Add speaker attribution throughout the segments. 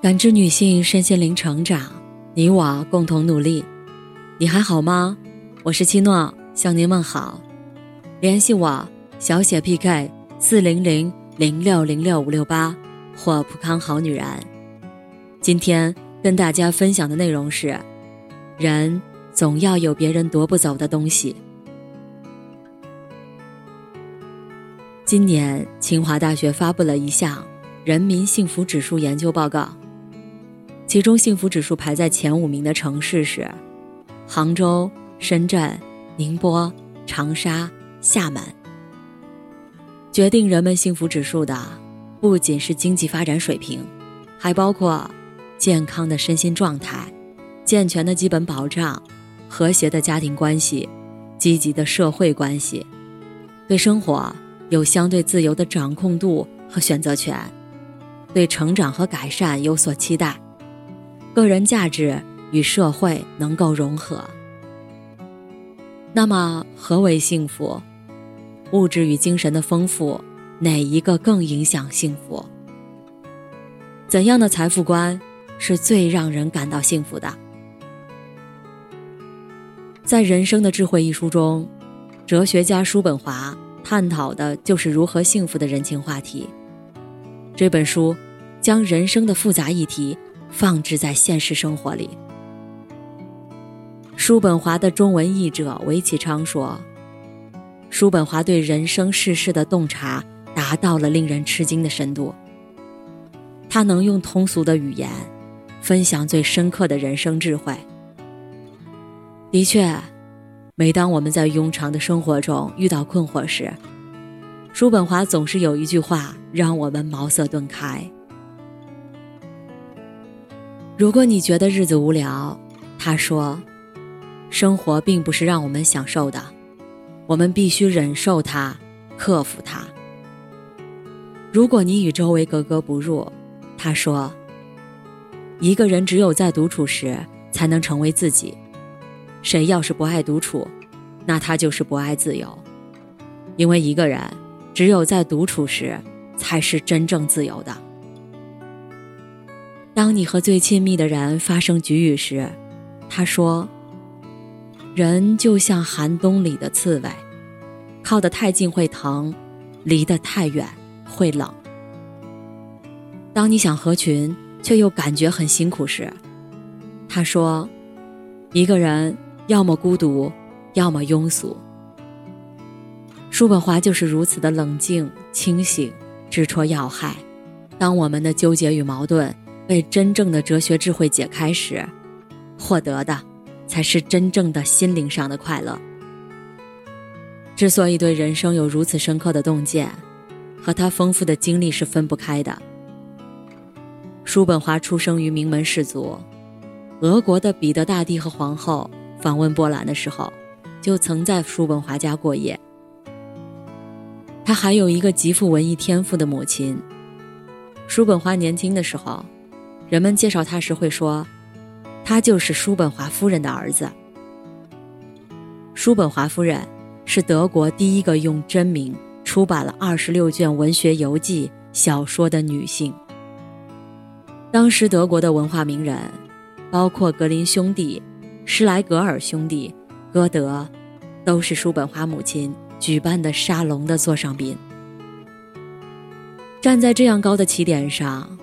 Speaker 1: 感知女性身心灵成长，你我共同努力。你还好吗？我是七诺，向您问好。联系我小写 PK 四零零零六零六五六八或普康好女人。今天跟大家分享的内容是：人总要有别人夺不走的东西。今年清华大学发布了一项人民幸福指数研究报告。其中幸福指数排在前五名的城市是杭州、深圳、宁波、长沙、厦门。决定人们幸福指数的不仅是经济发展水平，还包括健康的身心状态、健全的基本保障、和谐的家庭关系、积极的社会关系、对生活有相对自由的掌控度和选择权、对成长和改善有所期待。个人价值与社会能够融合。那么，何为幸福？物质与精神的丰富，哪一个更影响幸福？怎样的财富观是最让人感到幸福的？在《人生的智慧》一书中，哲学家叔本华探讨的就是如何幸福的人情话题。这本书将人生的复杂议题。放置在现实生活里。叔本华的中文译者韦启昌说：“叔本华对人生世事的洞察达到了令人吃惊的深度。他能用通俗的语言，分享最深刻的人生智慧。的确，每当我们在庸常的生活中遇到困惑时，叔本华总是有一句话让我们茅塞顿开。”如果你觉得日子无聊，他说：“生活并不是让我们享受的，我们必须忍受它，克服它。”如果你与周围格格不入，他说：“一个人只有在独处时才能成为自己。谁要是不爱独处，那他就是不爱自由。因为一个人只有在独处时才是真正自由的。”当你和最亲密的人发生局语时，他说：“人就像寒冬里的刺猬，靠得太近会疼，离得太远会冷。”当你想合群却又感觉很辛苦时，他说：“一个人要么孤独，要么庸俗。”叔本华就是如此的冷静清醒，直戳要害。当我们的纠结与矛盾。被真正的哲学智慧解开时，获得的才是真正的心灵上的快乐。之所以对人生有如此深刻的洞见，和他丰富的经历是分不开的。叔本华出生于名门士族，俄国的彼得大帝和皇后访问波兰的时候，就曾在叔本华家过夜。他还有一个极富文艺天赋的母亲。叔本华年轻的时候。人们介绍他时会说，他就是叔本华夫人的儿子。叔本华夫人是德国第一个用真名出版了二十六卷文学游记小说的女性。当时德国的文化名人，包括格林兄弟、施莱格尔兄弟、歌德，都是叔本华母亲举办的沙龙的座上宾。站在这样高的起点上。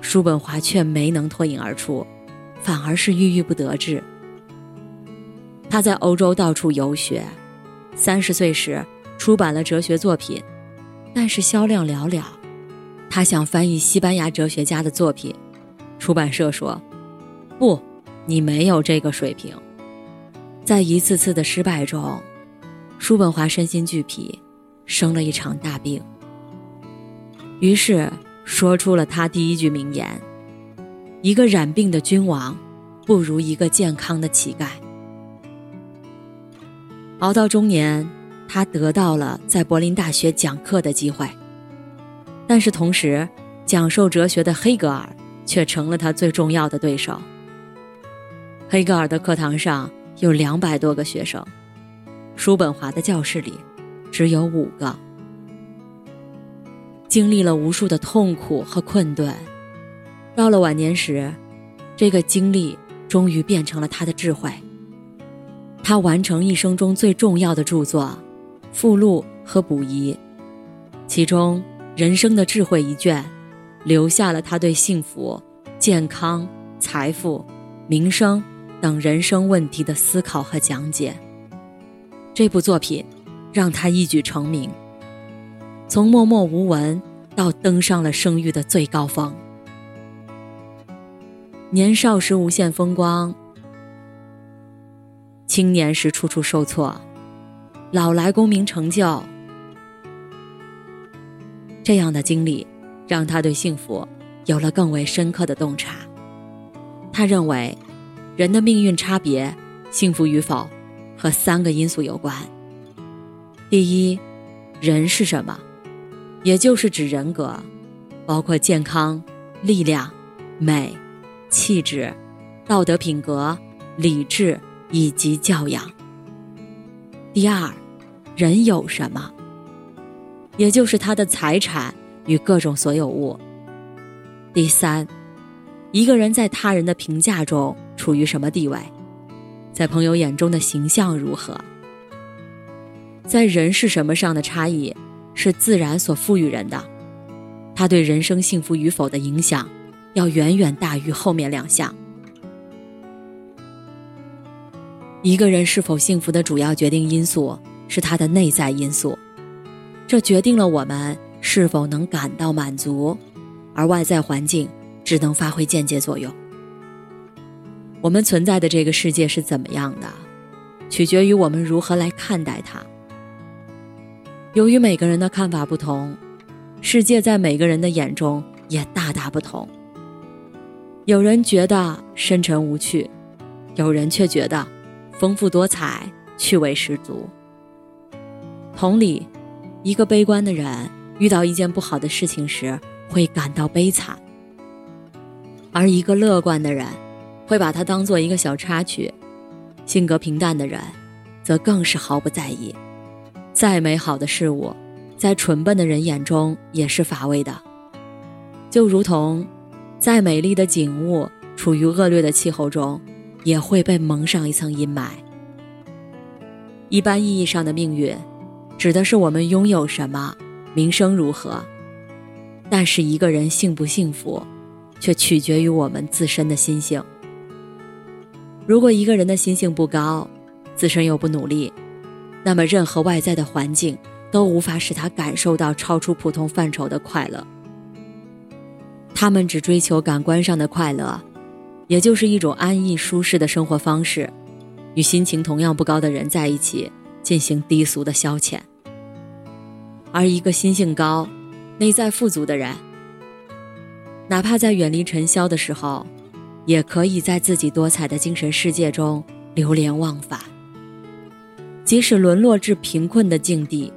Speaker 1: 叔本华却没能脱颖而出，反而是郁郁不得志。他在欧洲到处游学，三十岁时出版了哲学作品，但是销量寥寥。他想翻译西班牙哲学家的作品，出版社说：“不，你没有这个水平。”在一次次的失败中，叔本华身心俱疲，生了一场大病。于是。说出了他第一句名言：“一个染病的君王，不如一个健康的乞丐。”熬到中年，他得到了在柏林大学讲课的机会，但是同时，讲授哲学的黑格尔却成了他最重要的对手。黑格尔的课堂上有两百多个学生，叔本华的教室里只有五个。经历了无数的痛苦和困顿，到了晚年时，这个经历终于变成了他的智慧。他完成一生中最重要的著作《附录和补遗》，其中《人生的智慧》一卷，留下了他对幸福、健康、财富、名声等人生问题的思考和讲解。这部作品让他一举成名，从默默无闻到登上了声誉的最高峰。年少时无限风光，青年时处处受挫，老来功名成就。这样的经历，让他对幸福有了更为深刻的洞察。他认为，人的命运差别、幸福与否，和三个因素有关。第一，人是什么？也就是指人格，包括健康、力量、美。气质、道德品格、理智以及教养。第二，人有什么？也就是他的财产与各种所有物。第三，一个人在他人的评价中处于什么地位，在朋友眼中的形象如何？在人是什么上的差异，是自然所赋予人的，他对人生幸福与否的影响。要远远大于后面两项。一个人是否幸福的主要决定因素是他的内在因素，这决定了我们是否能感到满足，而外在环境只能发挥间接作用。我们存在的这个世界是怎么样的，取决于我们如何来看待它。由于每个人的看法不同，世界在每个人的眼中也大大不同。有人觉得深沉无趣，有人却觉得丰富多彩、趣味十足。同理，一个悲观的人遇到一件不好的事情时会感到悲惨，而一个乐观的人会把它当做一个小插曲。性格平淡的人则更是毫不在意。再美好的事物，在蠢笨的人眼中也是乏味的，就如同。再美丽的景物，处于恶劣的气候中，也会被蒙上一层阴霾。一般意义上的命运，指的是我们拥有什么，名声如何；但是一个人幸不幸福，却取决于我们自身的心性。如果一个人的心性不高，自身又不努力，那么任何外在的环境都无法使他感受到超出普通范畴的快乐。他们只追求感官上的快乐，也就是一种安逸舒适的生活方式，与心情同样不高的人在一起进行低俗的消遣。而一个心性高、内在富足的人，哪怕在远离尘嚣的时候，也可以在自己多彩的精神世界中流连忘返。即使沦落至贫困的境地，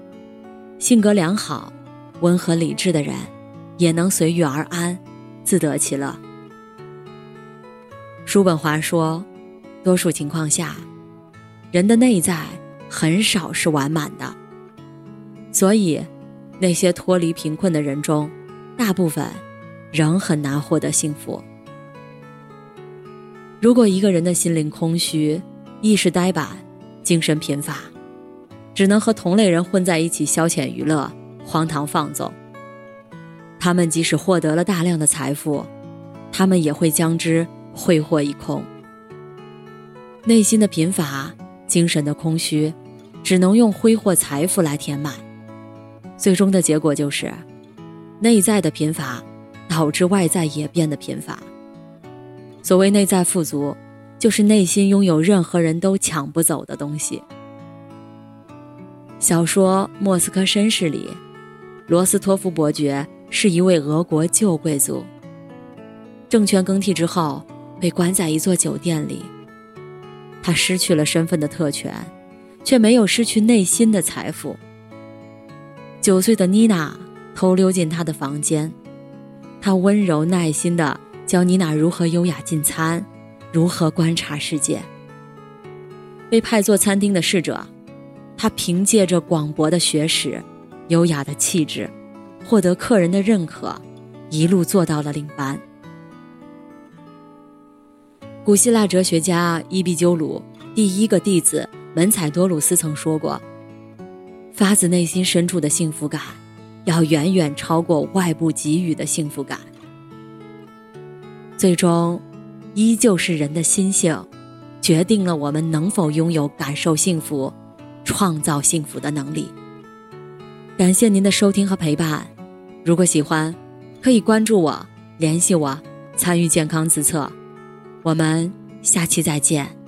Speaker 1: 性格良好、温和理智的人，也能随遇而安。自得其乐。叔本华说：“多数情况下，人的内在很少是完满的，所以那些脱离贫困的人中，大部分仍很难获得幸福。如果一个人的心灵空虚、意识呆板、精神贫乏，只能和同类人混在一起消遣娱乐、荒唐放纵。”他们即使获得了大量的财富，他们也会将之挥霍一空。内心的贫乏，精神的空虚，只能用挥霍财富来填满。最终的结果就是，内在的贫乏导致外在也变得贫乏。所谓内在富足，就是内心拥有任何人都抢不走的东西。小说《莫斯科绅士》里，罗斯托夫伯爵。是一位俄国旧贵族。政权更替之后，被关在一座酒店里。他失去了身份的特权，却没有失去内心的财富。九岁的妮娜偷溜进他的房间，他温柔耐心地教妮娜如何优雅进餐，如何观察世界。被派做餐厅的侍者，他凭借着广博的学识、优雅的气质。获得客人的认可，一路做到了领班。古希腊哲学家伊壁鸠鲁第一个弟子门采多鲁斯曾说过：“发自内心深处的幸福感，要远远超过外部给予的幸福感。最终，依旧是人的心性，决定了我们能否拥有感受幸福、创造幸福的能力。”感谢您的收听和陪伴，如果喜欢，可以关注我、联系我、参与健康自测。我们下期再见。